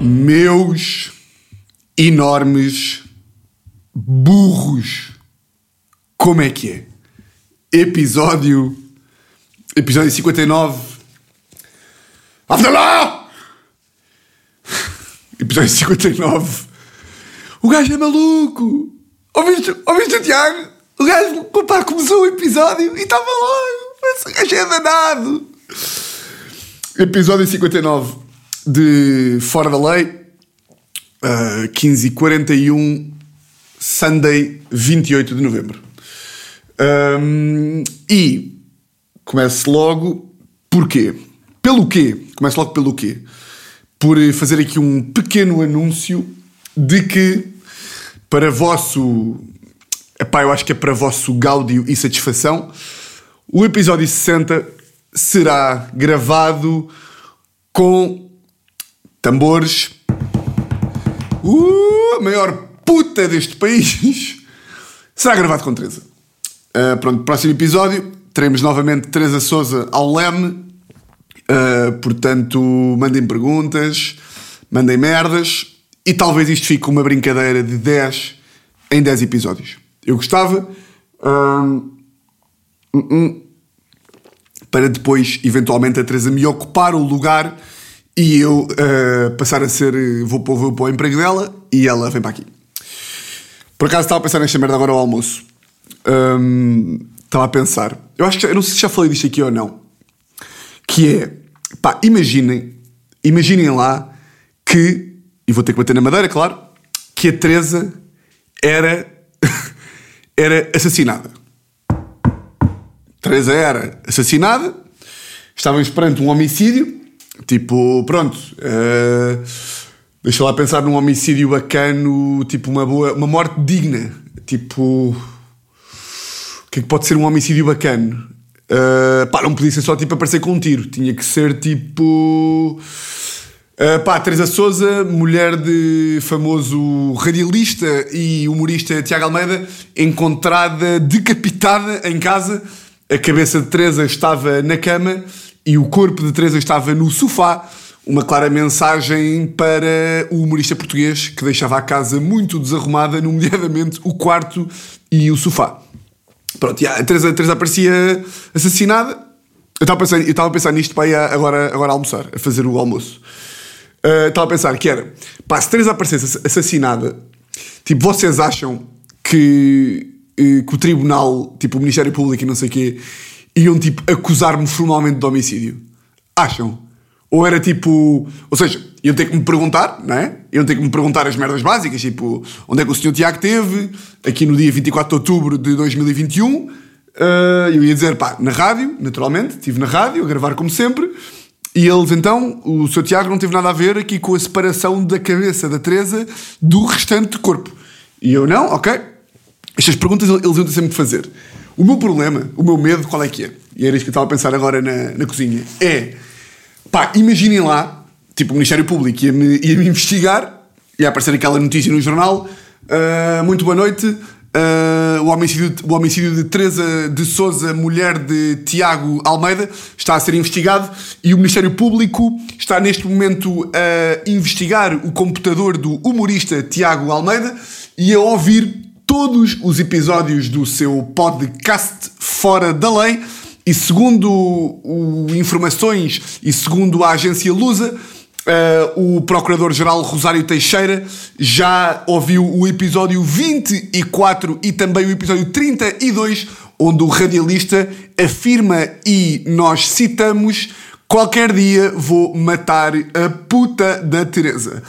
Meus enormes burros. Como é que é? Episódio. Episódio 59. Afdalá! Episódio 59. O gajo é maluco! Ouviste, ouviste o Tiago? O gajo, papá, começou o episódio e estava logo. O gajo é danado. Episódio 59 de Fora da Lei, uh, 15h41, Sunday, 28 de novembro. Um, e começo logo, porquê? Pelo quê? Começo logo pelo quê? Por fazer aqui um pequeno anúncio de que, para vosso. Epá, eu acho que é para vosso gáudio e satisfação, o episódio 60 será gravado com tambores. Uh, a maior puta deste país será gravado com Teresa. Uh, pronto, próximo episódio teremos novamente Teresa Souza ao leme. Uh, portanto, mandem perguntas, mandem merdas e talvez isto fique uma brincadeira de 10 em 10 episódios. Eu gostava. Uh, uh, para depois, eventualmente, a Teresa me ocupar o lugar e eu uh, passar a ser. Vou, vou, vou para o emprego dela e ela vem para aqui. Por acaso estava a pensar nesta merda agora ao almoço. Um, estava a pensar. Eu acho que eu não sei se já falei disto aqui ou não. Que é, pá, imaginem, imaginem lá que, e vou ter que bater na madeira, claro, que a Teresa era, era assassinada. Teresa era assassinada, estávamos perante um homicídio, tipo, pronto, uh, deixa lá pensar num homicídio bacano, tipo uma boa, uma morte digna, tipo, o que é que pode ser um homicídio bacano? Uh, pá, não podia ser só tipo aparecer com um tiro, tinha que ser tipo. Uh, pá, Teresa Souza, mulher de famoso radialista e humorista Tiago Almeida, encontrada decapitada em casa a cabeça de Teresa estava na cama e o corpo de Teresa estava no sofá. Uma clara mensagem para o humorista português que deixava a casa muito desarrumada, nomeadamente o quarto e o sofá. Pronto, yeah, a, Teresa, a Teresa aparecia assassinada. Eu estava a pensar, eu estava a pensar nisto para ir agora, agora almoçar, a fazer o almoço. Uh, estava a pensar que era, pá, se Teresa aparecesse assassinada, tipo, vocês acham que que o tribunal, tipo o Ministério Público e não sei o quê, iam tipo acusar-me formalmente de homicídio? Acham? Ou era tipo. Ou seja, iam ter que me perguntar, não é? Iam ter que me perguntar as merdas básicas, tipo, onde é que o senhor Tiago teve, aqui no dia 24 de outubro de 2021. Uh, eu ia dizer, pá, na rádio, naturalmente, estive na rádio, a gravar como sempre. E eles então, o seu Tiago não teve nada a ver aqui com a separação da cabeça da Teresa do restante corpo. E eu não, ok, estas perguntas eles iam sempre fazer. O meu problema, o meu medo, qual é que é? E era isto que eu estava a pensar agora na, na cozinha. É, pá, imaginem lá, tipo, o Ministério Público ia-me ia -me investigar, ia aparecer aquela notícia no jornal, uh, muito boa noite, uh, o, homicídio, o homicídio de Teresa de Souza, mulher de Tiago Almeida, está a ser investigado e o Ministério Público está neste momento a investigar o computador do humorista Tiago Almeida e a ouvir todos os episódios do seu podcast Fora da Lei. E segundo o, informações e segundo a agência Lusa, uh, o Procurador-Geral Rosário Teixeira já ouviu o episódio 24 e também o episódio 32, onde o radialista afirma e nós citamos Qualquer dia vou matar a puta da Teresa.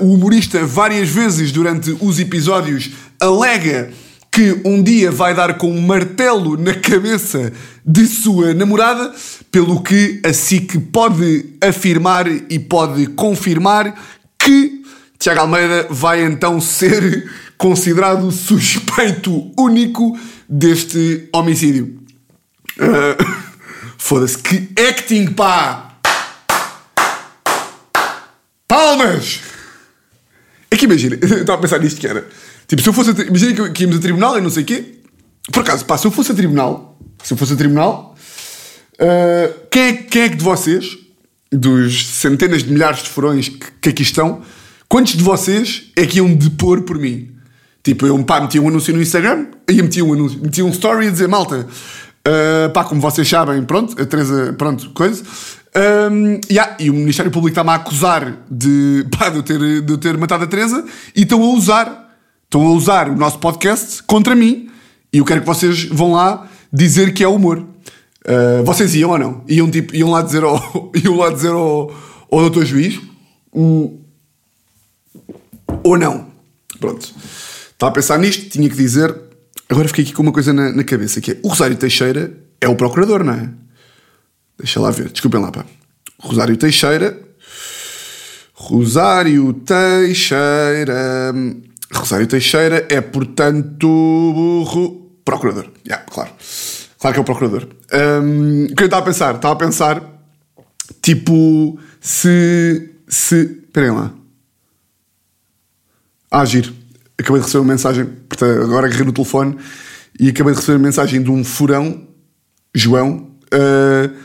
Uh, o humorista, várias vezes durante os episódios, alega que um dia vai dar com um martelo na cabeça de sua namorada, pelo que a SIC pode afirmar e pode confirmar que Tiago Almeida vai então ser considerado suspeito único deste homicídio. Uh... Foda-se, que acting, pá! Palmas! É que imagina, estava a pensar nisto que era. Tipo, se eu fosse. Imagina que, que íamos a tribunal e não sei o quê. Por acaso, pá, se eu fosse a tribunal. Se eu fosse a tribunal. Uh, quem, é, quem é que de vocês dos centenas de milhares de furões que, que aqui estão, quantos de vocês é que iam depor por mim? Tipo, eu pá, metia um anúncio no Instagram e metia um anúncio, metia um story a dizer, malta, uh, pá, como vocês sabem, pronto, a Teresa, pronto, coisa. Um, yeah, e o Ministério Público está-me a acusar de, pá, de, eu ter, de eu ter matado a Teresa e estão a usar, estão a usar o nosso podcast contra mim e eu quero que vocês vão lá dizer que é humor. Uh, vocês iam ou não? Iam, tipo, iam lá dizer ao, iam lá dizer ao, ao doutor juiz? Hum, ou não? Pronto. Estava a pensar nisto, tinha que dizer. Agora fiquei aqui com uma coisa na, na cabeça, que é o Rosário Teixeira é o procurador, não é? Deixa lá ver, desculpem lá, pá. Rosário Teixeira. Rosário Teixeira. Rosário Teixeira é, portanto, procurador. Yeah, claro. Claro que é o procurador. Um, o que eu estava a pensar? Estava a pensar, tipo, se. se. Esperem lá. Ah. Acabei de receber uma mensagem, portanto, agora agarrei no telefone e acabei de receber uma mensagem de um furão, João, uh,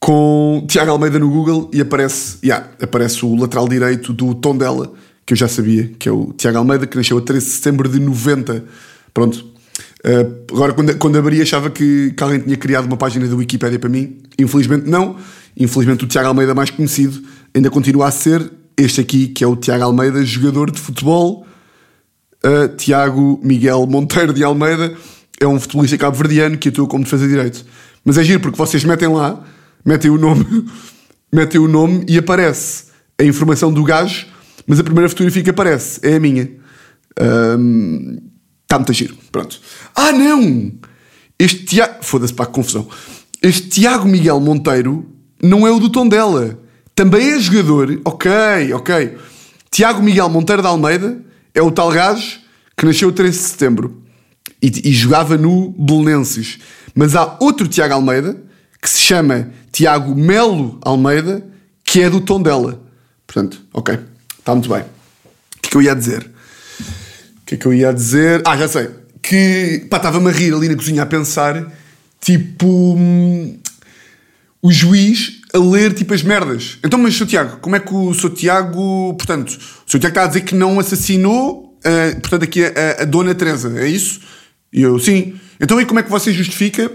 com Tiago Almeida no Google e aparece, yeah, aparece o lateral direito do tom dela, que eu já sabia, que é o Tiago Almeida, que nasceu a 13 de setembro de 90. Pronto. Uh, agora, quando, quando abri, achava que, que alguém tinha criado uma página da Wikipédia para mim. Infelizmente, não. Infelizmente, o Tiago Almeida, mais conhecido, ainda continua a ser este aqui, que é o Tiago Almeida, jogador de futebol. Uh, Tiago Miguel Monteiro de Almeida é um futebolista cabo-verdiano que atua como defesa de direito. Mas é giro porque vocês metem lá, metem o nome, metem o nome e aparece a informação do gajo, mas a primeira fotografia que aparece é a minha. Está muito giro. Pronto. Ah, não! Este Tiago. Foda-se para a confusão. Este Tiago Miguel Monteiro não é o do tom dela. Também é jogador. Ok, ok. Tiago Miguel Monteiro de Almeida é o tal gajo que nasceu 13 de setembro e, e jogava no Belenenses. Mas há outro Tiago Almeida que se chama Tiago Melo Almeida, que é do tom dela. Portanto, ok, está muito bem. O que é que eu ia dizer? O que é que eu ia dizer? Ah, já sei. Que pá, estava-me a rir ali na cozinha a pensar, tipo, hum, o juiz a ler tipo as merdas. Então, mas Sr. Tiago, como é que o Sr. Tiago, portanto, o Sr. Tiago está a dizer que não assassinou, uh, portanto, aqui a, a, Dona Teresa, é isso? E eu, sim. Então, e como é que você justifica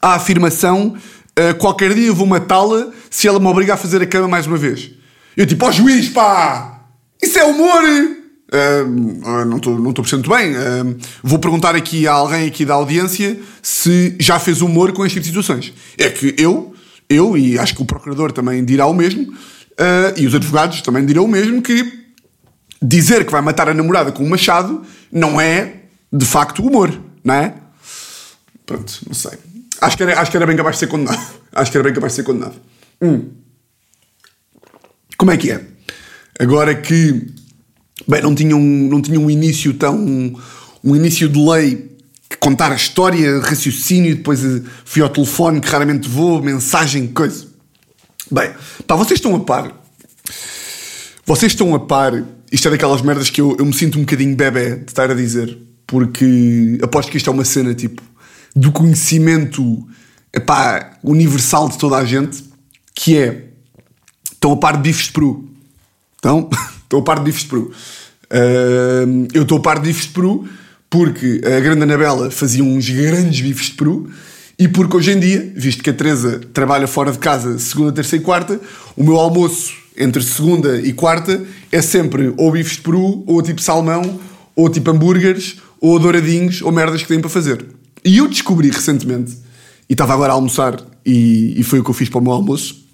a afirmação uh, qualquer dia eu vou matá-la se ela me obriga a fazer a cama mais uma vez? Eu tipo, ó oh, juiz, pá! Isso é humor! Uh, não estou não percebendo bem. Uh, vou perguntar aqui a alguém aqui da audiência se já fez humor com este tipo situações. É que eu eu, e acho que o procurador também dirá o mesmo, uh, e os advogados também dirão o mesmo, que dizer que vai matar a namorada com um machado não é, de facto, humor, não é? Pronto, não sei. Acho que era, acho que era bem capaz de ser condenado. Acho que era bem capaz de ser condenado. Hum. Como é que é? Agora que, bem, não tinha um, não tinha um início tão... um início de lei contar a história, raciocínio, depois eh, fui ao telefone que raramente vou, mensagem, coisa. Bem, pá, vocês estão a par. Vocês estão a par. Isto é daquelas merdas que eu, eu me sinto um bocadinho bebê de estar a dizer, porque aposto que isto é uma cena tipo do conhecimento epá, universal de toda a gente, que é estão a par de bifes de peru. Então, estão a par de bifes de peru. Uh, eu estou a par de bifes de peru porque a grande Anabela fazia uns grandes bifes de peru e porque hoje em dia, visto que a Teresa trabalha fora de casa segunda, terça e quarta, o meu almoço entre segunda e quarta é sempre ou bifes de peru, ou tipo salmão, ou tipo hambúrgueres, ou douradinhos, ou merdas que têm para fazer. E eu descobri recentemente, e estava agora a almoçar, e, e foi o que eu fiz para o meu almoço,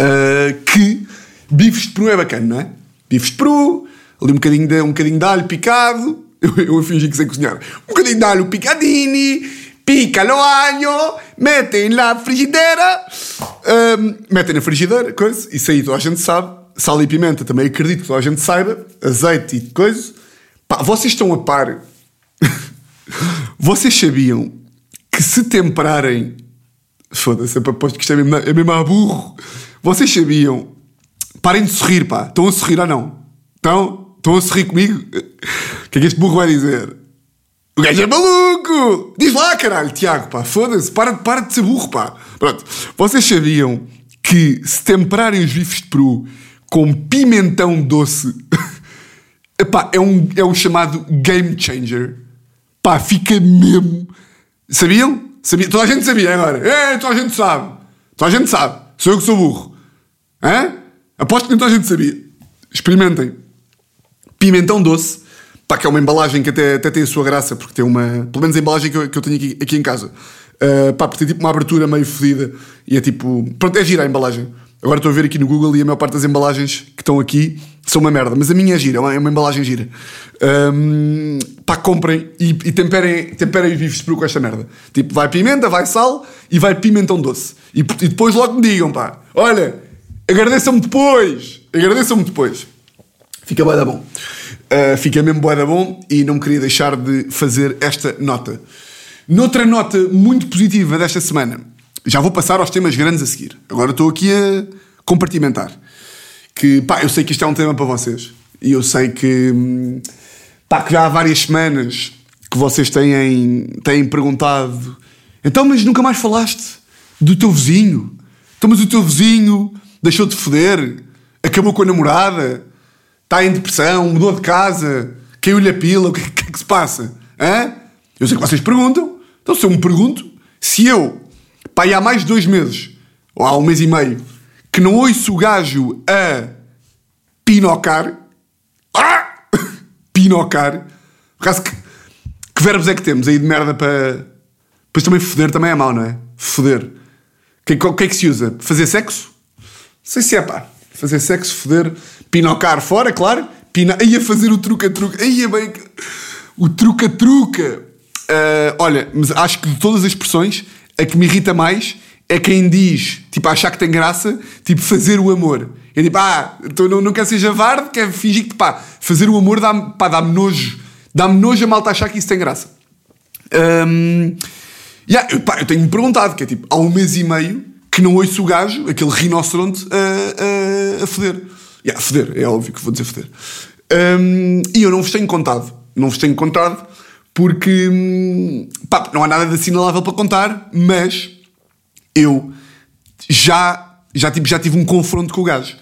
uh, que bifes de peru é bacana, não é? Bifes de peru, ali um bocadinho de, um bocadinho de alho picado, eu, eu fingi que sei cozinhar. Um bocadinho de alho picadini, pica no alho, metem na frigideira, um, metem na frigideira, coisa, isso aí toda a gente sabe. Sal e pimenta também acredito que toda a gente saiba, azeite e coisa. Pá, vocês estão a par. vocês sabiam que se temperarem. Foda-se, aposto que isto é mesmo, é mesmo a burro. Vocês sabiam. Parem de sorrir, pá. Estão a sorrir ou não? Estão? Estão a sorrir comigo? O que é que este burro vai dizer? O gajo é maluco! Diz lá, caralho, Tiago, pá, foda-se, para, para de ser burro, pá. Pronto, vocês sabiam que se temperarem os bifes de peru com pimentão doce, epá, é, um, é um chamado game changer. Pá, fica mesmo. Sabiam? Sabia? Toda a gente sabia agora. É, toda a gente sabe. Toda a gente sabe. Sou eu que sou burro. Hã? Aposto que nem toda a gente sabia. Experimentem. Pimentão doce. Pá, que é uma embalagem que até, até tem a sua graça, porque tem uma. Pelo menos a embalagem que eu, que eu tenho aqui, aqui em casa. Uh, pá, porque tem tipo uma abertura meio fodida. E é tipo. Pronto, é gira a embalagem. Agora estou a ver aqui no Google e a maior parte das embalagens que estão aqui são uma merda. Mas a minha é gira, é uma, é uma embalagem gira. Um, pá, comprem e, e temperem, temperem os bifes peru com esta merda. Tipo, vai pimenta, vai sal e vai pimentão doce. E, e depois logo me digam, pá, olha, agradeçam-me depois. Agradeçam-me depois. Fica bué da bom. Uh, fica mesmo bué da bom e não queria deixar de fazer esta nota. Noutra nota muito positiva desta semana, já vou passar aos temas grandes a seguir. Agora estou aqui a compartimentar. Que, pá, eu sei que isto é um tema para vocês. E eu sei que, pá, que já há várias semanas que vocês têm, têm perguntado então, mas nunca mais falaste do teu vizinho? Então, mas o teu vizinho deixou de foder? Acabou com a namorada? Está em depressão? Mudou de casa? Caiu-lhe a pila? O que, que é que se passa? Hã? Eu sei que vocês perguntam. Então, se eu me pergunto, se eu pá, há mais de dois meses, ou há um mês e meio, que não ouço o gajo a pinocar. Ah! Pinocar. Por acaso, que, que verbos é que temos aí de merda para. Depois também foder também é mau, não é? Foder. O que, que é que se usa? Fazer sexo? Sei se é pá. Fazer sexo, foder, pinocar fora, claro. Pina... Aí a fazer o truca-truca. Aí é bem. O truca-truca. Uh, olha, mas acho que de todas as expressões, a que me irrita mais é quem diz, tipo, achar que tem graça, tipo, fazer o amor. É tipo, ah, então não, não quer ser javarde, quer fingir que, pá, fazer o amor dá-me dá nojo. Dá-me nojo a malta achar que isso tem graça. Um, yeah, eu, pá, eu tenho-me perguntado, que é tipo, há um mês e meio que não ouço o gajo, aquele rinoceronte, a, a, a foder. Yeah, foder, é óbvio que vou dizer foder. Um, e eu não vos tenho contado. Não vos tenho contado porque hum, pá, não há nada de assinalável para contar, mas eu já, já, tipo, já tive um confronto com o gajo.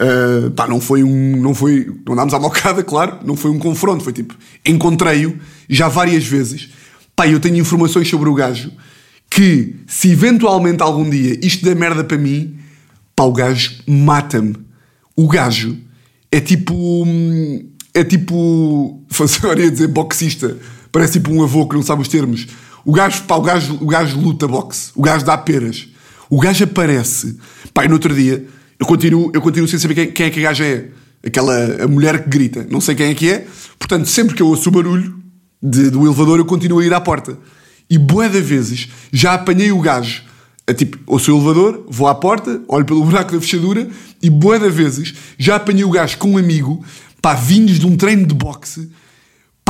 Uh, pá, não foi um. Não foi. Não andámos à mocada, claro, não foi um confronto, foi tipo. Encontrei-o já várias vezes. Pá, eu tenho informações sobre o gajo que, se eventualmente algum dia isto der merda para mim, pá, o gajo mata-me. O gajo é tipo. Hum, é tipo. Agora ia dizer boxista parece tipo um avô que não sabe os termos. O gajo, pá, o gajo, o gajo luta boxe, o gajo dá peras. O gajo aparece. Pá, e no outro dia, eu continuo, eu continuo sem saber quem, quem é que a gaja é. Aquela a mulher que grita. Não sei quem é que é. Portanto, sempre que eu ouço o barulho de, do elevador, eu continuo a ir à porta. E bué de vezes já apanhei o gajo. A, tipo, ouço o elevador, vou à porta, olho pelo buraco da fechadura e bué de vezes já apanhei o gajo com um amigo, pá, vindos de um treino de boxe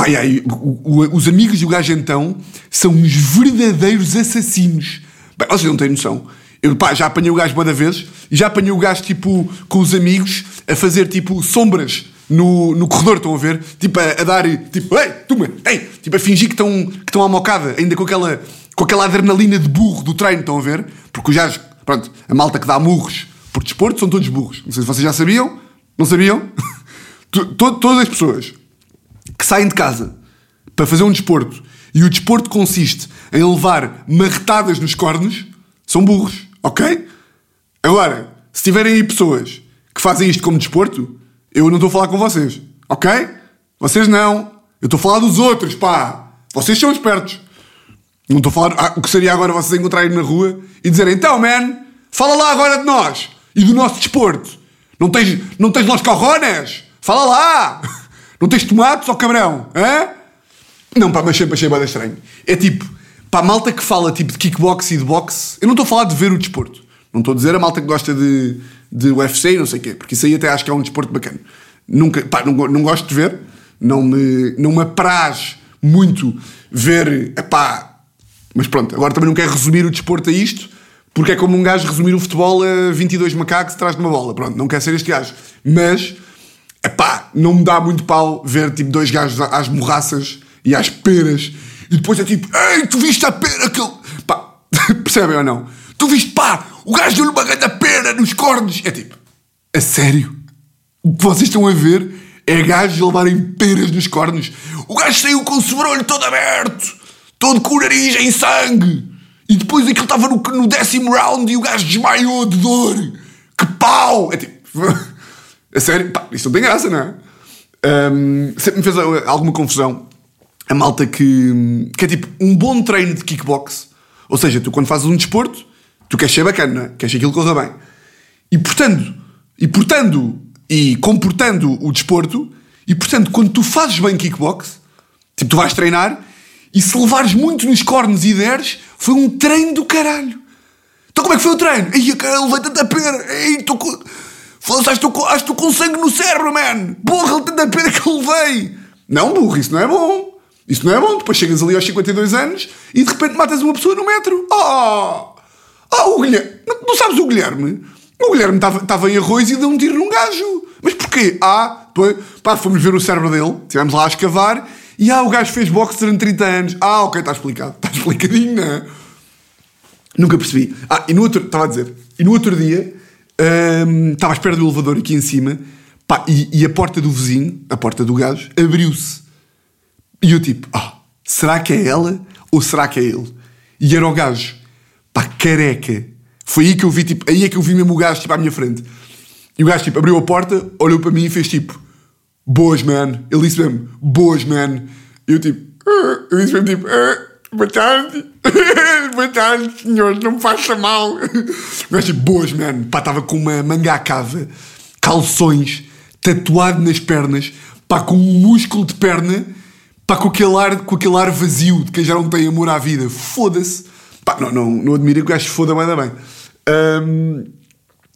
Pai, aí, o, o, os amigos do gajo então são uns verdadeiros assassinos. Bem, vocês não têm noção. Eu pá, já apanhei o gajo boa vezes e já apanhei o gajo tipo com os amigos a fazer tipo sombras no, no corredor, estão a ver? Tipo a, a dar, tipo, ei, toma, ei, tipo a fingir que estão que estão à mocada, ainda com aquela, com aquela adrenalina de burro do treino, estão a ver? Porque gajos, pronto, a malta que dá murros por desporto são todos burros. Não sei se vocês já sabiam, não sabiam? Todas as pessoas que saem de casa para fazer um desporto e o desporto consiste em levar marretadas nos cornos, são burros, ok? Agora, se tiverem aí pessoas que fazem isto como desporto, eu não estou a falar com vocês, ok? Vocês não. Eu estou a falar dos outros, pá. Vocês são espertos. Não estou a falar ah, o que seria agora vocês encontrarem na rua e dizerem então, man, fala lá agora de nós e do nosso desporto. Não tens, não tens los corrones? Fala lá! Não tens tomates, ó cabrão? Hã? Não, pá, mas sempre achei bem estranho. É tipo, pá, a malta que fala tipo de kickbox e de boxe, eu não estou a falar de ver o desporto. Não estou a dizer a malta que gosta de, de UFC e não sei o quê, porque isso aí até acho que é um desporto bacana. Nunca, pá, não, não gosto de ver, não me, não me apraz muito ver, pá, mas pronto, agora também não quero resumir o desporto a isto, porque é como um gajo resumir o futebol a 22 macacos atrás de uma bola. Pronto, não quer ser este gajo. Mas epá, não me dá muito pau ver tipo dois gajos às morraças e às peras e depois é tipo, ei, tu viste a pera que ele. Pá, percebem ou não? Tu viste, pá, O gajo deu-lhe uma grande pena nos cornos. É tipo, a sério? O que vocês estão a ver é gajos levarem peras nos cornos. O gajo saiu com o sobrolho todo aberto, todo com o nariz em sangue. E depois aquilo estava no, no décimo round e o gajo desmaiou de dor. Que pau! É tipo, a sério? Pá, isto não tem graça, não é? Um, sempre me fez alguma confusão a malta que, que é tipo um bom treino de kickbox. Ou seja, tu quando fazes um desporto, tu queres ser bacana, não é? queres que aquilo corra bem. E portanto, e portando e comportando o desporto, e portanto, quando tu fazes bem kickbox, tipo, tu vais treinar, e se levares muito nos cornos e deres, foi um treino do caralho. Então como é que foi o treino? Ai, cara, levei tanta pera. Ai, estou com... Foda-se, estou com, estou com sangue no cérebro, man. Porra, tanta pena que levei. Não, burro, isso não é bom. Isso não é bom. Depois chegas ali aos 52 anos e de repente matas uma pessoa no metro. Oh! Oh, o Guilherme. Não, não sabes o Guilherme? O Guilherme estava em arroz e deu um tiro num gajo. Mas porquê? Ah, depois, pá, fomos ver o cérebro dele, estivemos lá a escavar e ah, o gajo fez boxe durante 30 anos. Ah, ok, está explicado. Está explicadinho, não é? Nunca percebi. Ah, e no outro, estava a dizer, e no outro dia, hum, estava à espera do elevador aqui em cima, pá, e, e a porta do vizinho, a porta do gajo, abriu-se. E eu tipo, ah, será que é ela ou será que é ele? E era o gajo, pá, careca. Foi aí que eu vi, tipo, aí é que eu vi mesmo o gajo, tipo, à minha frente. E o gajo, tipo, abriu a porta, olhou para mim e fez tipo, boas, man. Ele disse mesmo, boas, man. E eu tipo, ah", eu disse mesmo tipo, ah, boa tarde. boa tarde, senhor, não me faça mal. O gajo tipo, boas, man. Pá, estava com uma manga à cava, calções, tatuado nas pernas, pá, com um músculo de perna Pá, com aquele ar, com aquele ar vazio de quem já não tem amor à vida. Foda-se. Pá, não, não, não admiro que o gajo foda mais bem. Um,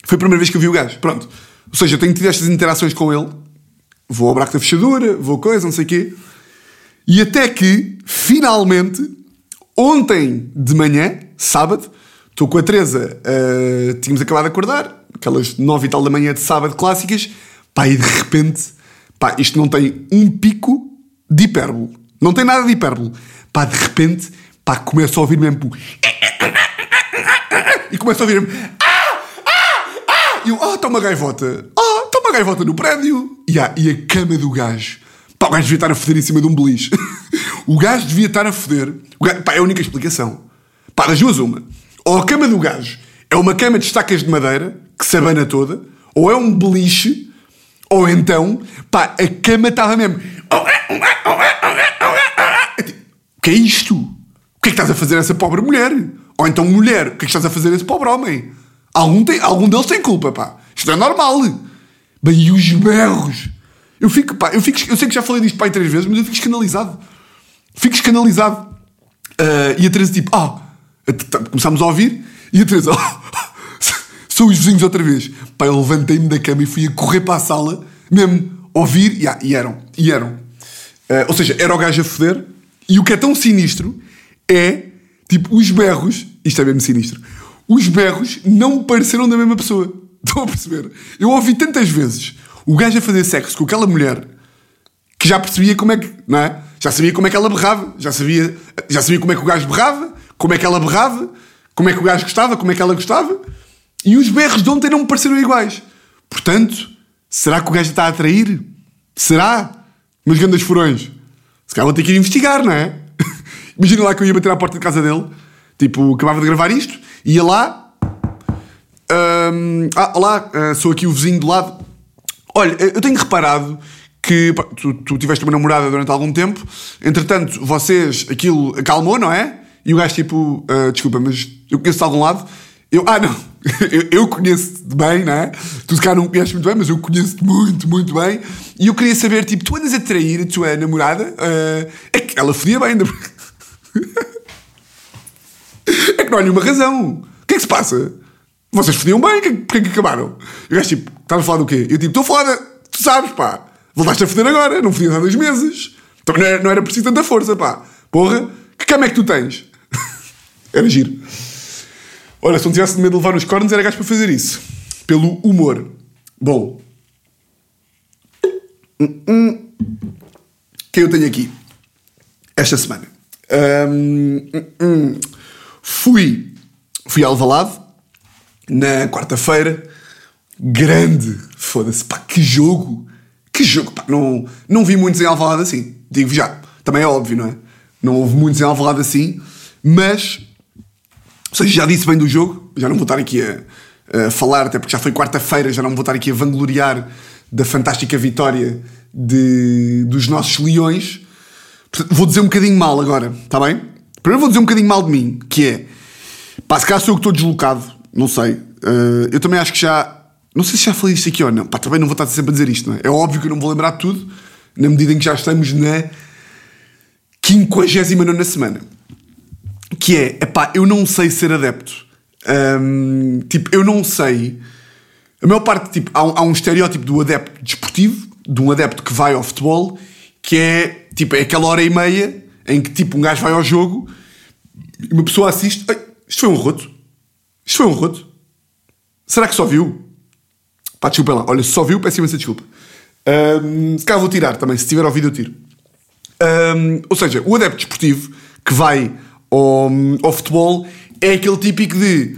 foi a primeira vez que eu vi o gajo. Pronto. Ou seja, eu tenho tido estas interações com ele. Vou ao braco da fechadura, vou coisa, não sei o quê. E até que, finalmente, ontem de manhã, sábado, estou com a Teresa, uh, tínhamos acabado de acordar, aquelas nove e tal da manhã de sábado clássicas, pá, e de repente, pá, isto não tem um pico de hipérbole. Não tem nada de hipérbole. Pá, de repente, pá, começa a ouvir mesmo. E começa a ouvir mesmo. Ah! Ah! Ah! E eu, ah, está uma gaivota. Ah, está uma gaivota no prédio. E, ah, e a cama do gajo. Pá, o gajo devia estar a foder em cima de um beliche. o gajo devia estar a foder. O gajo, pá, é a única explicação. Pá, das duas uma. Ou a cama do gajo é uma cama de estacas de madeira, que se abana toda, ou é um beliche, ou então, pá, a cama estava mesmo. O que é isto? O que é que estás a fazer a essa pobre mulher? Ou então, mulher, o que é que estás a fazer esse pobre homem? Algum, tem, algum deles tem culpa, pá. Isto é normal. Bem, e os berros? Eu fico, pá, eu, fico, eu sei que já falei disto, pá, três vezes, mas eu fico escandalizado. Fico escandalizado. Uh, e a Teresa, tipo, ah, começámos a ouvir, e a Teresa, são os vizinhos outra vez. Pá, eu levantei-me da cama e fui a correr para a sala, mesmo ouvir, yeah, e eram, e eram. Uh, ou seja, era o gajo a foder, e o que é tão sinistro é, tipo, os berros, isto é mesmo sinistro, os berros não me pareceram da mesma pessoa. Estão a perceber? Eu ouvi tantas vezes o gajo a fazer sexo com aquela mulher que já percebia como é que, não é? Já sabia como é que ela berrava, já sabia, já sabia como é que o gajo berrava, como é que ela berrava, como é que o gajo gostava, como é que ela gostava. E os berros de ontem não me pareceram iguais. Portanto, será que o gajo está a atrair? Será? Meus grandes furões. Se calhar vou ter que ir investigar, não é? Imagina lá que eu ia bater à porta de casa dele. Tipo, acabava de gravar isto. Ia lá. Um, ah, olá, uh, sou aqui o vizinho do lado. Olha, eu tenho reparado que pá, tu, tu tiveste uma namorada durante algum tempo. Entretanto, vocês, aquilo acalmou, não é? E o gajo tipo, uh, desculpa, mas eu conheço de algum lado. Eu, ah, não, eu, eu conheço-te bem, não é? Tu calhar não conheces muito bem, mas eu conheço-te muito, muito bem. E eu queria saber, tipo, tu andas a trair a tua namorada? Uh, é que ela fodia bem, ainda. é que não há nenhuma razão. O que é que se passa? Vocês fodiam bem, porquê que acabaram? E o gajo, tipo, estás a falar do quê? Eu, tipo, estou foda, tu sabes, pá. Voltaste a foder agora, não fodias há dois meses. Também não era, não era preciso tanta força, pá. Porra, que cama é que tu tens? era giro. Olha, se não tivesse medo de levar nos cornos, era gajo para fazer isso. Pelo humor. Bom. Hum, hum. Quem eu tenho aqui? Esta semana. Hum, hum. Fui, fui a Alvalade. na quarta-feira. Grande, foda-se, pá, que jogo! Que jogo, pá, não, não vi muitos em Alvalade assim, digo já. Também é óbvio, não é? Não houve muitos em Alvalade assim, mas, ou seja, já disse bem do jogo, já não vou estar aqui a, a falar, até porque já foi quarta-feira, já não vou estar aqui a vangloriar da fantástica vitória de, dos nossos leões. Vou dizer um bocadinho mal agora, está bem? Primeiro vou dizer um bocadinho mal de mim, que é, pá, se calhar sou eu que estou deslocado, não sei. Uh, eu também acho que já, não sei se já falei isto aqui ou não, pá, também não vou estar sempre a dizer isto, não é? É óbvio que eu não vou lembrar tudo, na medida em que já estamos na 59 semana. Que é, epá, eu não sei ser adepto. Um, tipo, eu não sei. A maior parte, tipo, há, há um estereótipo do adepto desportivo, de um adepto que vai ao futebol, que é, tipo, é aquela hora e meia em que, tipo, um gajo vai ao jogo e uma pessoa assiste. Isto foi um roto. Isto foi um roto. Será que só viu? Pá, desculpa lá. Olha, só viu, peço imensa desculpa. Um, se calhar vou tirar também. Se tiver ouvido, eu tiro. Um, ou seja, o adepto desportivo que vai ao, ao futebol é aquele típico de.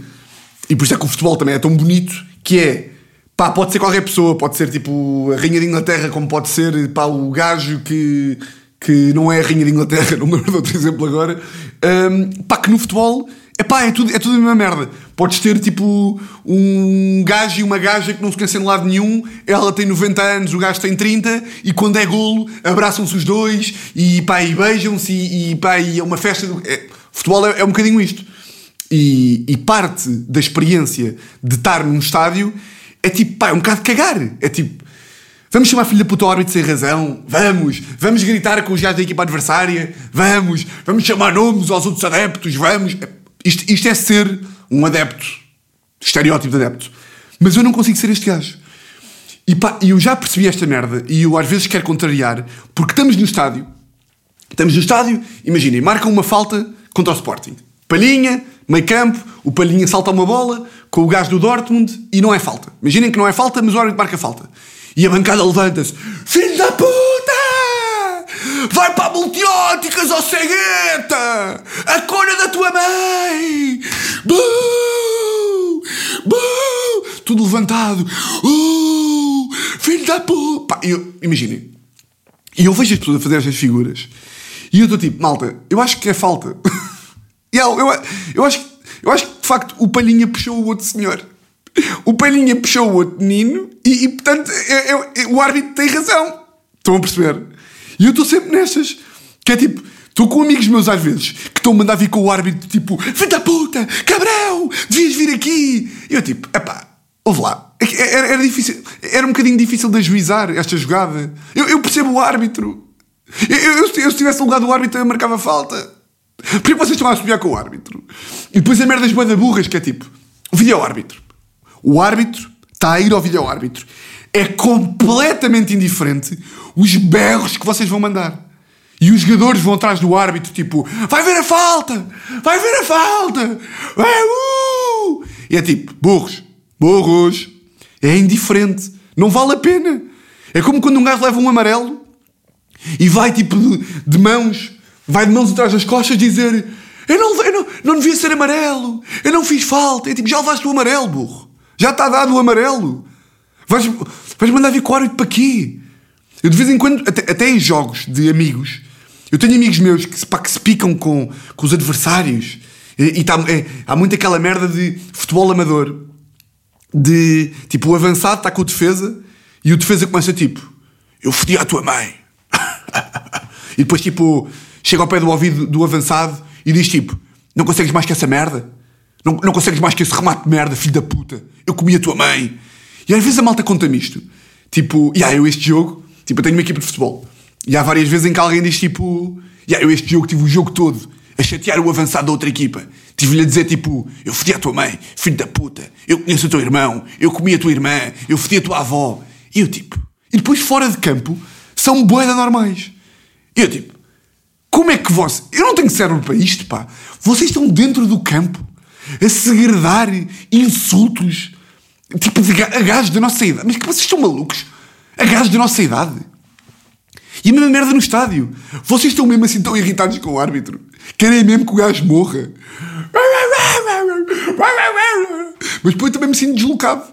E por isso é que o futebol também é tão bonito, que é. Pá, pode ser qualquer pessoa, pode ser tipo a Rainha de Inglaterra, como pode ser pá, o gajo que, que não é a Rainha de Inglaterra, não me lembro de outro exemplo agora. Um, pá, que no futebol Epá, é tudo, é tudo a mesma merda. Podes ter tipo um gajo e uma gaja que não se conhecem de lado nenhum, ela tem 90 anos, o gajo tem 30, e quando é golo abraçam-se os dois e, pá, e beijam-se e, e, pá, e é uma festa. Do... É, futebol é, é, um bocadinho isto. E, e, parte da experiência de estar num estádio é tipo, pá, é um bocado cagar. É tipo, Vamos chamar filho da puta árbitro sem razão? Vamos! Vamos gritar com os gajos da equipa adversária? Vamos! Vamos chamar nomes aos outros adeptos? Vamos! Isto, isto é ser um adepto, estereótipo de adepto. Mas eu não consigo ser este gajo. E pá, eu já percebi esta merda e eu às vezes quero contrariar, porque estamos no estádio, estamos no estádio, imaginem, marcam uma falta contra o Sporting. Palhinha, meio campo, o Palhinha salta uma bola com o gajo do Dortmund e não é falta. Imaginem que não é falta, mas o árbitro marca falta. E a bancada levanta-se: Filho da puta! Vai para a multióticas, ó cegueta! A cona da tua mãe! Buu! Buu! Tudo levantado. Uh! Filho da puta! Imaginem. E eu vejo as pessoas a fazer estas figuras. E eu estou tipo, malta, eu acho que é falta. eu, eu, eu, acho, eu acho que de facto o Palhinha puxou o outro senhor. O Palhinha puxou o outro menino e, e portanto é, é, o árbitro tem razão. Estão a perceber? E eu estou sempre nestas. Que é tipo, estou com amigos meus às vezes que estão a mandar vir com o árbitro tipo, filho da puta, cabrão, devias vir aqui. E eu tipo, epá, ouve lá. É era, era, difícil, era um bocadinho difícil de ajuizar esta jogada. Eu, eu percebo o árbitro. Eu, eu, eu, se tivesse lugar do árbitro, eu marcava falta. Por que vocês estão a subir com o árbitro? E depois a merda das boas burras, que é tipo, o vídeo-árbitro. O árbitro está a ir ao vídeo-árbitro é completamente indiferente os berros que vocês vão mandar. E os jogadores vão atrás do árbitro, tipo, vai ver a falta! Vai ver a falta! Vai, uh! E é tipo, burros, burros. É indiferente. Não vale a pena. É como quando um gajo leva um amarelo e vai tipo de, de mãos, vai de mãos atrás das costas dizer: Eu não, eu não, não devia ser amarelo, eu não fiz falta. É tipo, já levaste o amarelo, burro. Já está dado o amarelo. Vais, vais mandar vir com o árbitro para quê? Eu de vez em quando, até, até, em jogos de amigos, eu tenho amigos meus que, pá, que se picam com, com os adversários. E, e tá, é, há muito aquela merda de futebol amador. De tipo, o avançado está com o defesa e o defesa começa tipo: Eu fodi a tua mãe. e depois, tipo, chega ao pé do ouvido do avançado e diz tipo: Não consegues mais que essa merda? Não, não consegues mais que esse remate de merda, filho da puta? Eu comi a tua mãe. E às vezes a malta conta-me isto. Tipo, yeah, eu este jogo, tipo, eu tenho uma equipa de futebol. E há várias vezes em que alguém diz tipo, yeah, eu este jogo tive o jogo todo a chatear o avançado da outra equipa. Tive-lhe a dizer tipo, eu fodi a tua mãe, filho da puta, eu conheço o teu irmão, eu comi a tua irmã, eu fodi a tua avó. E eu tipo, e depois fora de campo são boeda normais. E eu tipo, como é que vocês. Eu não tenho cérebro para isto, pá. Vocês estão dentro do campo a segredar insultos Tipo, de gajos da nossa idade. Mas que vocês estão malucos? A gajos da nossa idade. E a mesma merda no estádio. Vocês estão mesmo assim tão irritados com o árbitro. Querem mesmo que o gajo morra. Mas depois também me sinto deslocado.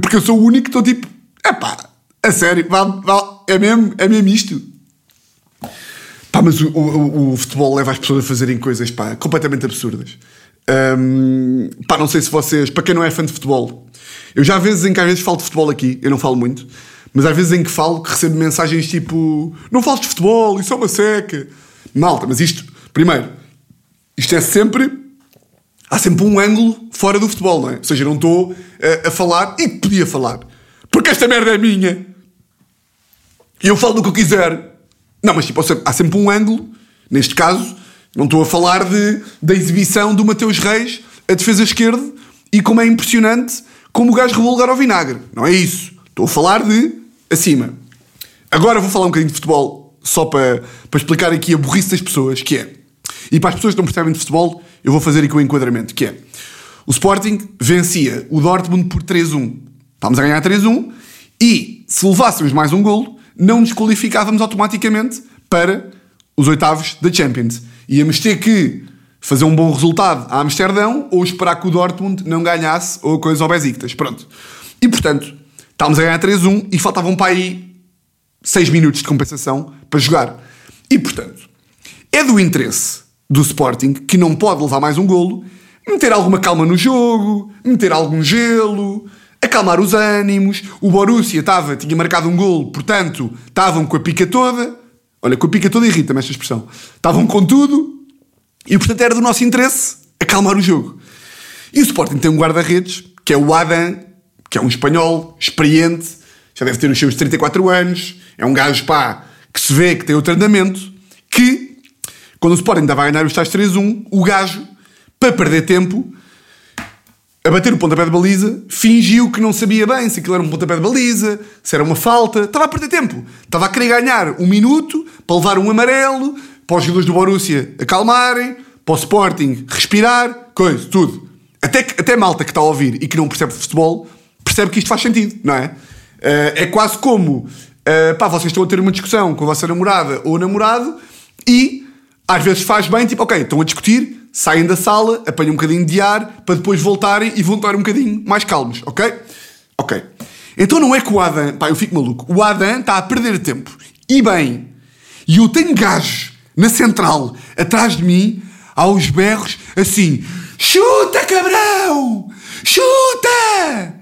Porque eu sou o único que estou tipo, epá, a sério, vale, é, mesmo, é mesmo isto. Pá, mas o, o, o futebol leva as pessoas a fazerem coisas pá, completamente absurdas. Um, pá, não sei se vocês, para quem não é fã de futebol, eu já vezes em que às vezes falo de futebol aqui, eu não falo muito, mas às vezes em que falo que recebo mensagens tipo: Não fales de futebol, isso é uma seca. Malta, mas isto, primeiro, isto é sempre. Há sempre um ângulo fora do futebol, não é? Ou seja, não estou a, a falar e podia falar. Porque esta merda é minha. E eu falo do que eu quiser. Não, mas tipo, há sempre um ângulo. Neste caso, não estou a falar de, da exibição do Mateus Reis, a defesa esquerda, e como é impressionante como o gajo revolou lugar ao vinagre. Não é isso. Estou a falar de acima. Agora vou falar um bocadinho de futebol, só para, para explicar aqui a burrice das pessoas, que é. E para as pessoas que não percebem de futebol, eu vou fazer aqui o um enquadramento, que é. O Sporting vencia o Dortmund por 3-1. Estávamos a ganhar 3-1 e, se levássemos mais um golo, não nos qualificávamos automaticamente para os oitavos da Champions. Íamos ter que fazer um bom resultado a Amsterdão ou esperar que o Dortmund não ganhasse ou coisa ao Besiktas. Pronto. E, portanto, Estávamos a ganhar 3-1 e faltavam para aí 6 minutos de compensação para jogar. E, portanto, é do interesse do Sporting, que não pode levar mais um golo, meter alguma calma no jogo, meter algum gelo, acalmar os ânimos. O Borussia estava, tinha marcado um golo, portanto, estavam com a pica toda. Olha, com a pica toda irrita-me esta expressão. Estavam com tudo e, portanto, era do nosso interesse acalmar o jogo. E o Sporting tem um guarda-redes, que é o Adam que é um espanhol experiente, já deve ter os seus 34 anos, é um gajo, pá, que se vê que tem outro andamento, que, quando o Sporting estava a ganhar os tais 3-1, o gajo, para perder tempo, a bater o pontapé de baliza, fingiu que não sabia bem se aquilo era um pontapé de baliza, se era uma falta. Estava a perder tempo. Estava a querer ganhar um minuto para levar um amarelo, para os jogadores do Borussia acalmarem, para o Sporting respirar, coisa, tudo. Até, até malta que está a ouvir e que não percebe futebol percebe que isto faz sentido, não é? Uh, é quase como, uh, pá, vocês estão a ter uma discussão com a vossa namorada ou namorado e às vezes faz bem, tipo, ok, estão a discutir, saem da sala, apanham um bocadinho de ar para depois voltarem e voltar um bocadinho mais calmos, ok? Ok. Então não é que o Adam, pá, eu fico maluco, o Adam está a perder tempo e bem, e eu tenho gajos na central atrás de mim, aos berros, assim: chuta, cabrão! Chuta!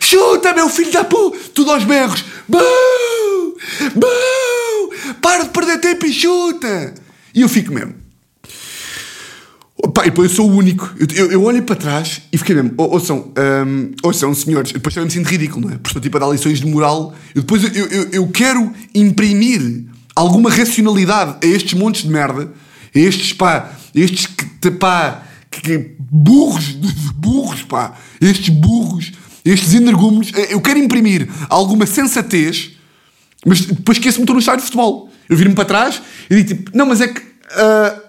Chuta, meu filho da pu! Tudo aos berros! Buu! Buu! Para de perder tempo e chuta! E eu fico mesmo. Pá, e depois eu sou o único. Eu, eu, eu olho para trás e fiquei mesmo. Ou, ouçam, um, ouçam, senhores. Depois também me sinto ridículo, não é? Porque estou tipo a dar lições de moral. E depois eu, eu, eu quero imprimir alguma racionalidade a estes montes de merda. A estes, pá, estes, pá, que, burros, burros, pá. Estes burros estes energúmenos, eh, eu quero imprimir alguma sensatez, mas depois esqueço-me, estou no estádio de futebol. Eu viro-me para trás e digo tipo, não, mas é que uh,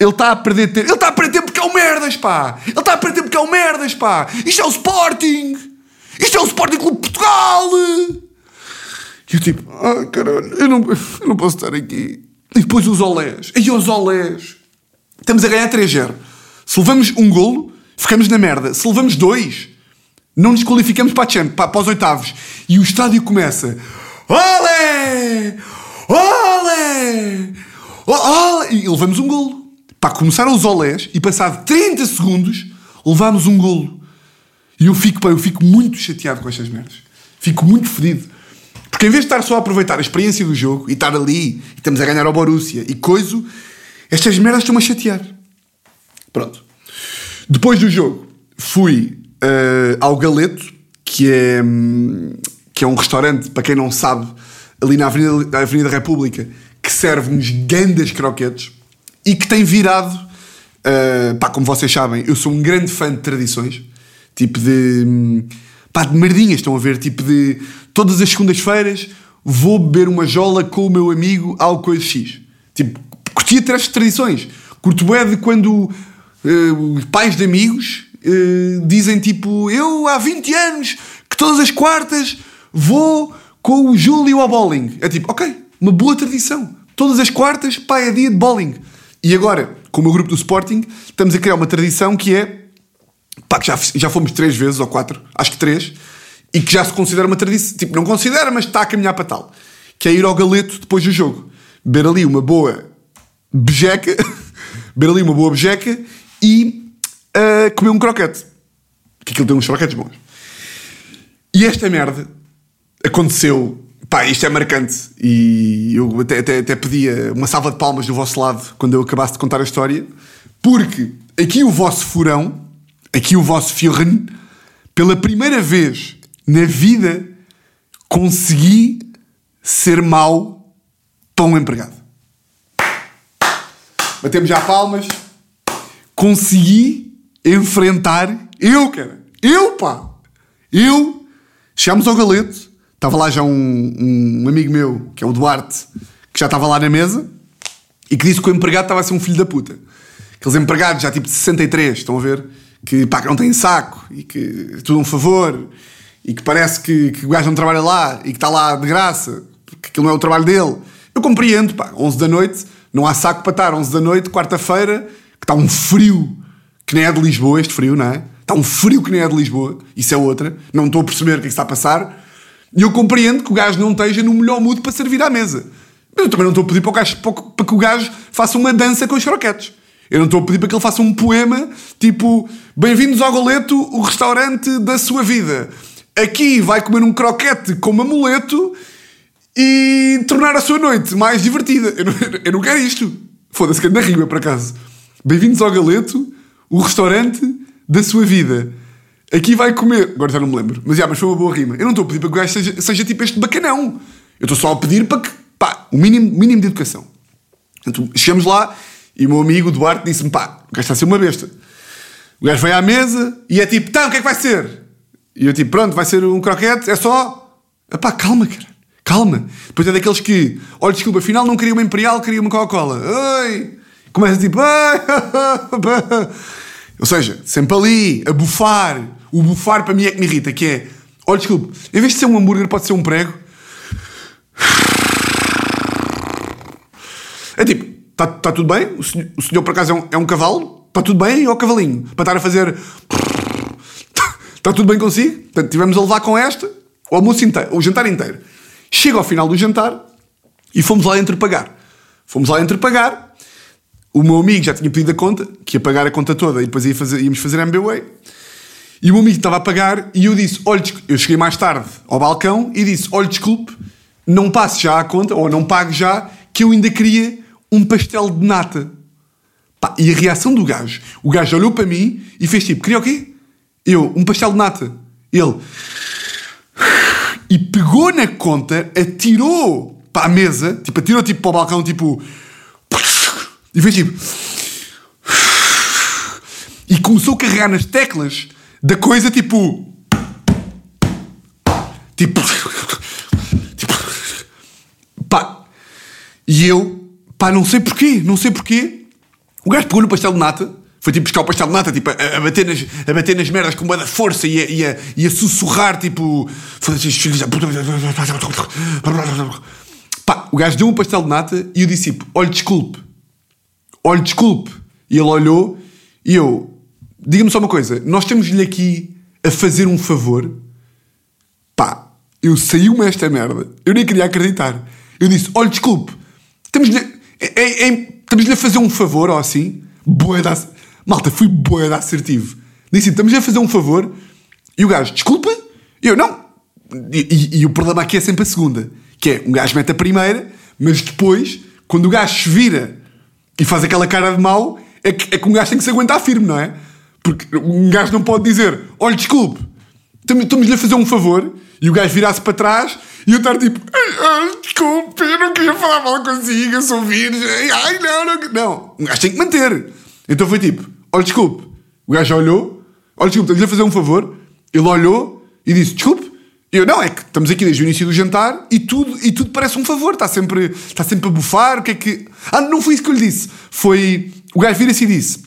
ele está a perder tempo. Ele está a perder tempo porque é o merdas, pá! Ele está a perder tempo porque é o merdas, pá! Isto é o Sporting! Isto é o Sporting Clube de Portugal! E eu tipo, ah, caralho, eu não, eu não posso estar aqui. E depois os olés. E os olés. Estamos a ganhar 3-0. Se levamos um golo, ficamos na merda. Se levamos dois, não nos qualificamos para, a para, para os oitavos. E o estádio começa. Olé! Olé! Olé! E levamos um golo. Para começar os olés e passado 30 segundos levámos um golo. E eu fico, pá, eu fico muito chateado com estas merdas. Fico muito fedido. Porque em vez de estar só a aproveitar a experiência do jogo e estar ali e estamos a ganhar ao Borussia e coisa, estas merdas estão-me a chatear. Pronto. Depois do jogo, fui uh, ao Galeto, que é, que é um restaurante, para quem não sabe, ali na Avenida, na Avenida República, que serve uns grandes croquetes e que tem virado, uh, pá, como vocês sabem, eu sou um grande fã de tradições, tipo de, pá, de merdinhas, estão a ver, tipo de, todas as segundas-feiras vou beber uma jola com o meu amigo ao coisa X. Tipo, curtia ter tradições. Curto é de quando uh, pais de amigos uh, dizem tipo: Eu há 20 anos que todas as quartas vou com o Júlio ao bowling. É tipo, ok, uma boa tradição. Todas as quartas, pá, é dia de bowling. E agora, com o meu grupo do Sporting, estamos a criar uma tradição que é pá, que já, já fomos três vezes ou quatro, acho que três, e que já se considera uma tradição. Tipo, não considera, mas está a caminhar para tal. Que é ir ao galeto depois do jogo. Beber ali uma boa bejeca, beber ali uma boa bejeca e uh, comer um croquete. Que aquilo tem uns croquetes bons. E esta merda aconteceu. Pá, isto é marcante. E eu até, até, até pedia uma salva de palmas do vosso lado quando eu acabasse de contar a história, porque aqui o vosso furão, aqui o vosso fiorren, pela primeira vez na vida consegui ser mau para um empregado. Batemos já palmas. Consegui enfrentar eu, cara. Eu, pá. Eu. Chegámos ao galeto. Estava lá já um, um amigo meu, que é o Duarte, que já estava lá na mesa e que disse que o empregado estava a ser um filho da puta. Aqueles empregados já tipo de 63, estão a ver? Que pá, que não têm saco e que é tudo um favor e que parece que, que o gajo não trabalha lá e que está lá de graça, que aquilo não é o trabalho dele. Eu compreendo, pá, 11 da noite, não há saco para estar 11 da noite, quarta-feira, que está um frio que nem é de Lisboa, este frio, não é? Está um frio que nem é de Lisboa, isso é outra, não estou a perceber o que é que está a passar. E eu compreendo que o gajo não esteja no melhor mood para servir à mesa. Mas eu também não estou a pedir para, o gajo, para que o gajo faça uma dança com os croquetes. Eu não estou a pedir para que ele faça um poema tipo Bem-vindos ao Goleto, o restaurante da sua vida. Aqui vai comer um croquete como amuleto e tornar a sua noite mais divertida. Eu não, eu não quero isto. Foda-se que anda rima, por acaso. Bem-vindos ao Galeto, o restaurante da sua vida. Aqui vai comer. Agora já não me lembro. Mas, já, mas foi uma boa rima. Eu não estou a pedir para que o gajo seja, seja tipo este bacanão. Eu estou só a pedir para que, pá, o mínimo, mínimo de educação. Portanto, chegamos lá e o meu amigo Duarte disse-me, pá, o gajo está a ser uma besta. O gajo vem à mesa e é tipo, tá, o que é que vai ser? E eu tipo, pronto, vai ser um croquete, é só. Epá, calma, cara. Calma. Depois é daqueles que, olha, desculpa, afinal não queria uma Imperial, queria uma Coca-Cola. Ai! Começa tipo, ai! Ou seja, sempre ali, a bufar. O bufar para mim é que me irrita, que é, olha, desculpa, em vez de ser um hambúrguer, pode ser um prego. É tipo, está tá tudo bem? O senhor, o senhor por acaso é um, é um cavalo? Está tudo bem? Ou cavalinho? Para estar a fazer. Está tudo bem consigo? Portanto, tivemos a levar com esta o almoço inteiro, o jantar inteiro. Chega ao final do jantar e fomos lá entre pagar. Fomos lá entre pagar. O meu amigo já tinha pedido a conta, que ia pagar a conta toda e depois ia fazer, íamos fazer MBWay. E o meu amigo estava a pagar e eu disse: Olha, eu cheguei mais tarde ao balcão e disse: Olha, desculpe, não passe já a conta, ou não pague já, que eu ainda queria um pastel de nata. Pá, e a reação do gajo: o gajo olhou para mim e fez tipo: Queria o quê? Eu, um pastel de nata. Ele. E pegou na conta, atirou para a mesa, tipo, atirou tipo para o balcão, tipo. E fez tipo. E começou a carregar nas teclas da coisa, tipo. Tipo. Tipo. Pá. E eu, pá, não sei porquê, não sei porquê. O gajo pegou no pastel de nata foi tipo buscar o pastel de nata, tipo, a, a, bater, nas, a bater nas merdas com muita força e a, e a, e a sussurrar, tipo. Pá, o gajo deu um pastel de nata e eu disse, tipo, olha, desculpe. Olha, desculpe. E ele olhou e eu, diga-me só uma coisa, nós temos-lhe aqui a fazer um favor. Pá, eu saiu-me esta merda. Eu nem queria acreditar. Eu disse, olha, desculpe, estamos-lhe é, é, é, estamos a fazer um favor ou assim. Boa da Malta, fui boa assertivo. Disse estamos a fazer um favor. E o gajo, desculpa? Eu, não. E, e, e, o problema aqui é sempre a segunda. Que é, um gajo mete a primeira, mas depois, quando o gajo se vira e faz aquela cara de mau, é que, é que um gajo tem que se aguentar firme, não é? Porque um gajo não pode dizer, olha, desculpe, estamos-lhe a fazer um favor, e o gajo virar-se para trás e eu estar tipo, ai, desculpe, eu não queria falar mal consigo, eu sou virgem, ai, não, não. Não, um gajo tem que manter. Então foi tipo, olha, desculpe. O gajo olhou, olha, desculpe, tenho-lhe a fazer um favor. Ele olhou e disse, desculpe. Eu, não, é que estamos aqui desde o início do jantar e tudo, e tudo parece um favor. Está sempre, está sempre a bufar. O que é que. Ah, não foi isso que eu lhe disse. Foi. O gajo vira-se e disse: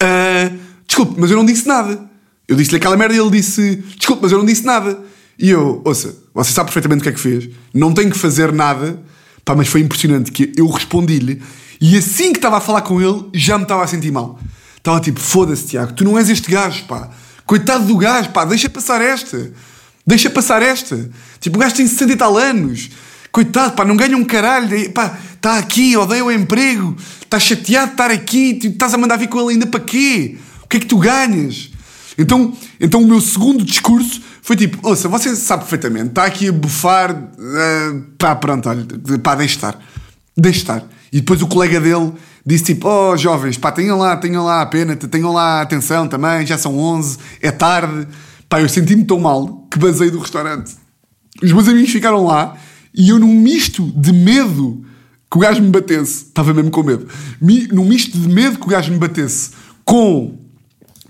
ah, Desculpe, mas eu não disse nada. Eu disse-lhe aquela merda e ele disse: Desculpe, mas eu não disse nada. E eu, ouça, você sabe perfeitamente o que é que fez. Não tenho que fazer nada. Pá, mas foi impressionante que eu respondi-lhe e assim que estava a falar com ele, já me estava a sentir mal. Estava tipo, foda-se, Tiago, tu não és este gajo, pá. Coitado do gajo, pá, deixa passar esta. Deixa passar esta. Tipo, o gajo tem 60 e tal anos. Coitado, pá, não ganha um caralho. Pá, está aqui, odeia o emprego. Está chateado de estar aqui. Tipo, estás a mandar vir com ele ainda para quê? Que é que tu ganhas? Então, então o meu segundo discurso foi tipo: ouça, você sabe perfeitamente, está aqui a bufar. Uh, pá, pronto, olha, pá, deixa estar. Deixa estar. E depois o colega dele disse tipo: Oh, jovens, pá, tenham lá, tenham lá a pena, tenham lá atenção também, já são 11, é tarde. Pá, eu senti-me tão mal que basei do restaurante. Os meus amigos ficaram lá e eu, num misto de medo que o gajo me batesse, estava mesmo com medo, num misto de medo que o gajo me batesse com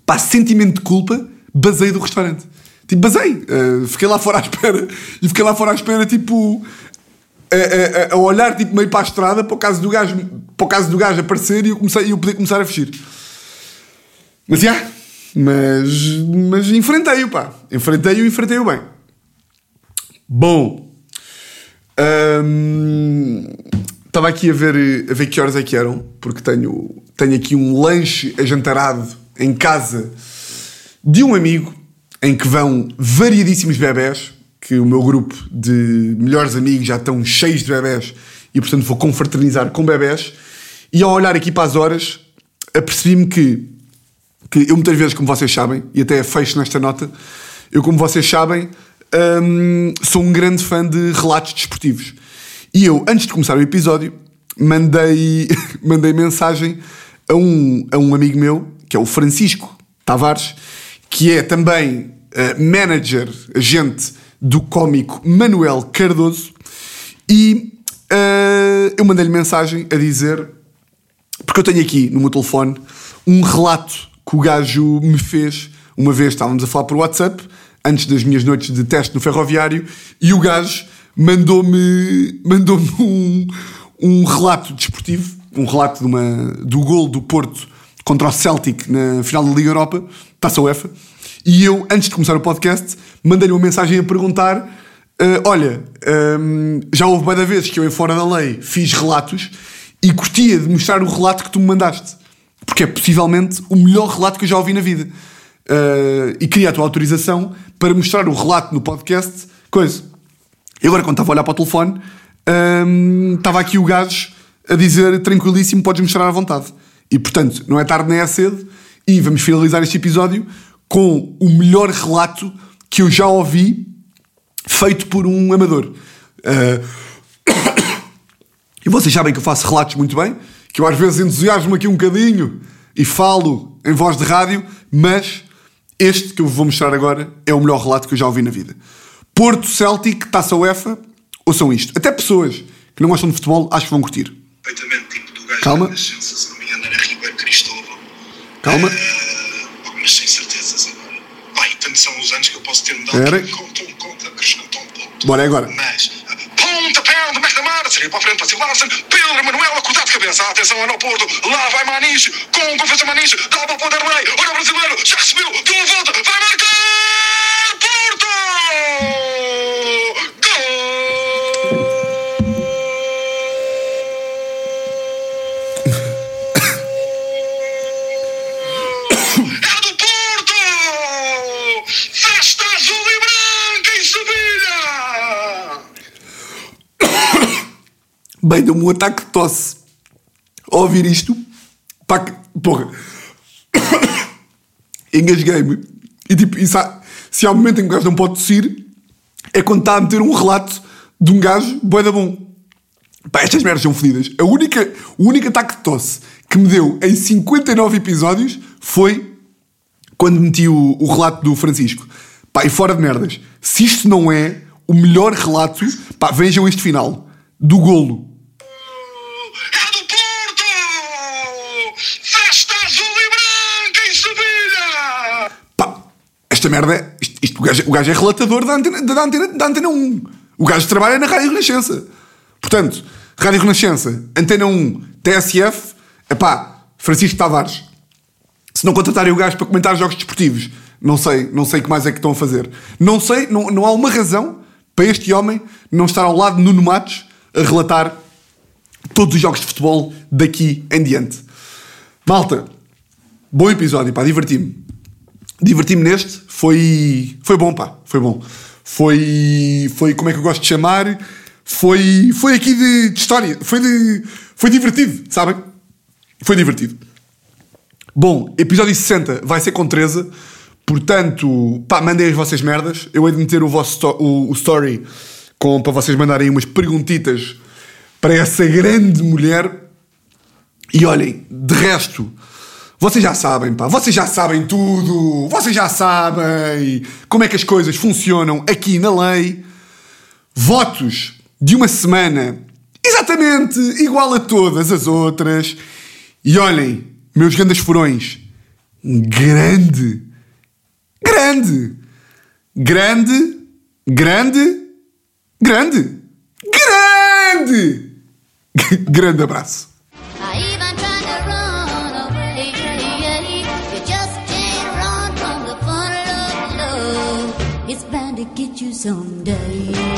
pá, sentimento de culpa, basei do restaurante. Tipo, basei. Uh, fiquei lá fora à espera. E fiquei lá fora à espera, tipo, a, a, a, olhar tipo, meio para a estrada para o caso do gajo, para o caso do gajo aparecer e eu, comecei, eu poder começar a fugir. Mas já. Yeah, mas, mas enfrentei-o, pá. Enfrentei-o e enfrentei-o bem. Bom. Estava aqui a ver, a ver que horas é que eram, porque tenho, tenho aqui um lanche ajantarado em casa de um amigo em que vão variadíssimos bebés, que o meu grupo de melhores amigos já estão cheios de bebés e portanto vou confraternizar com bebés. E ao olhar aqui para as horas, apercebi-me que, que eu muitas vezes, como vocês sabem, e até fecho nesta nota, eu, como vocês sabem, hum, sou um grande fã de relatos desportivos. E eu, antes de começar o episódio, mandei, mandei mensagem a um, a um amigo meu, que é o Francisco Tavares, que é também uh, manager, agente do cómico Manuel Cardoso, e uh, eu mandei-lhe mensagem a dizer, porque eu tenho aqui no meu telefone um relato que o gajo me fez uma vez, estávamos a falar por WhatsApp, antes das minhas noites de teste no ferroviário, e o gajo mandou-me mandou um, um relato desportivo, um relato de uma, do gol do Porto contra o Celtic na final da Liga Europa, Taça UEFA, e eu, antes de começar o podcast, mandei-lhe uma mensagem a perguntar: uh, Olha, um, ehm, já houve várias vezes que eu, em Fora da Lei, fiz relatos e curtia de mostrar o relato que tu me mandaste, porque é possivelmente o melhor relato que eu já ouvi na vida. Uh, e queria a tua autorização para mostrar o relato no podcast. Coisa. E agora, quando estava a olhar para o telefone, um, ehm, estava aqui o gajo a dizer tranquilíssimo, podes mostrar à vontade. E portanto, não é tarde nem é cedo, e vamos finalizar este episódio com o melhor relato que eu já ouvi feito por um amador. Uh... E vocês sabem que eu faço relatos muito bem, que eu às vezes entusiasmo aqui um bocadinho e falo em voz de rádio, mas este que eu vou mostrar agora é o melhor relato que eu já ouvi na vida. Porto Celtic, Taça UEFA, ouçam isto. Até pessoas que não gostam de futebol acho que vão curtir. Perfeitamente, tipo do gajo Calma. Cristóvão. Calma. Uh, mas sem certezas agora. Pai, tanto são os anos que eu posso ter mudado. Era. Conta, conta, acrescentou um pouco. Bora, é agora. Mas, ponta, de McNamara, seria para a frente, para cima, Pedro Manuel, acordado de cabeça, atenção, é no Porto, lá vai Maniche, com confiança Maniche, dá para o Vanderlei, olha o brasileiro, já recebeu, deu a volta, vai marcar! Porto! Bem, deu-me um ataque de tosse ao ouvir isto. Pá, porra. Engasguei-me. E tipo, isso há, se há um momento em que o gajo não pode tossir, é quando está a meter um relato de um gajo boi da bom. Pá, estas merdas são fodidas. A única, o único ataque de tosse que me deu em 59 episódios foi quando meti o, o relato do Francisco. Pá, e fora de merdas. Se isto não é o melhor relato, pá, vejam este final. Do golo. Esta merda é. Isto, isto, o, gajo, o gajo é relatador da antena, da, antena, da antena 1. O gajo trabalha na Rádio Renascença. Portanto, Rádio Renascença, Antena 1, TSF, epá, Francisco Tavares. Se não contratarem o gajo para comentar jogos desportivos, não sei, não sei o que mais é que estão a fazer. Não sei, não, não há uma razão para este homem não estar ao lado de Nuno Matos a relatar todos os jogos de futebol daqui em diante. Malta, bom episódio, pá, diverti-me. Diverti-me neste, foi, foi bom, pá, foi bom. Foi, foi, como é que eu gosto de chamar? Foi, foi aqui de, de história, foi, de, foi divertido, sabem? Foi divertido. Bom, episódio 60 vai ser com Teresa, portanto, pá, mandem as vossas merdas. Eu hei de meter o vosso o, o story com, para vocês mandarem umas perguntitas para essa grande mulher. E olhem, de resto, vocês já sabem, pá, vocês já sabem tudo, vocês já sabem como é que as coisas funcionam aqui na lei. Votos de uma semana exatamente igual a todas as outras. E olhem, meus grandes furões, grande, grande, grande, grande, grande, grande, grande abraço. Someday.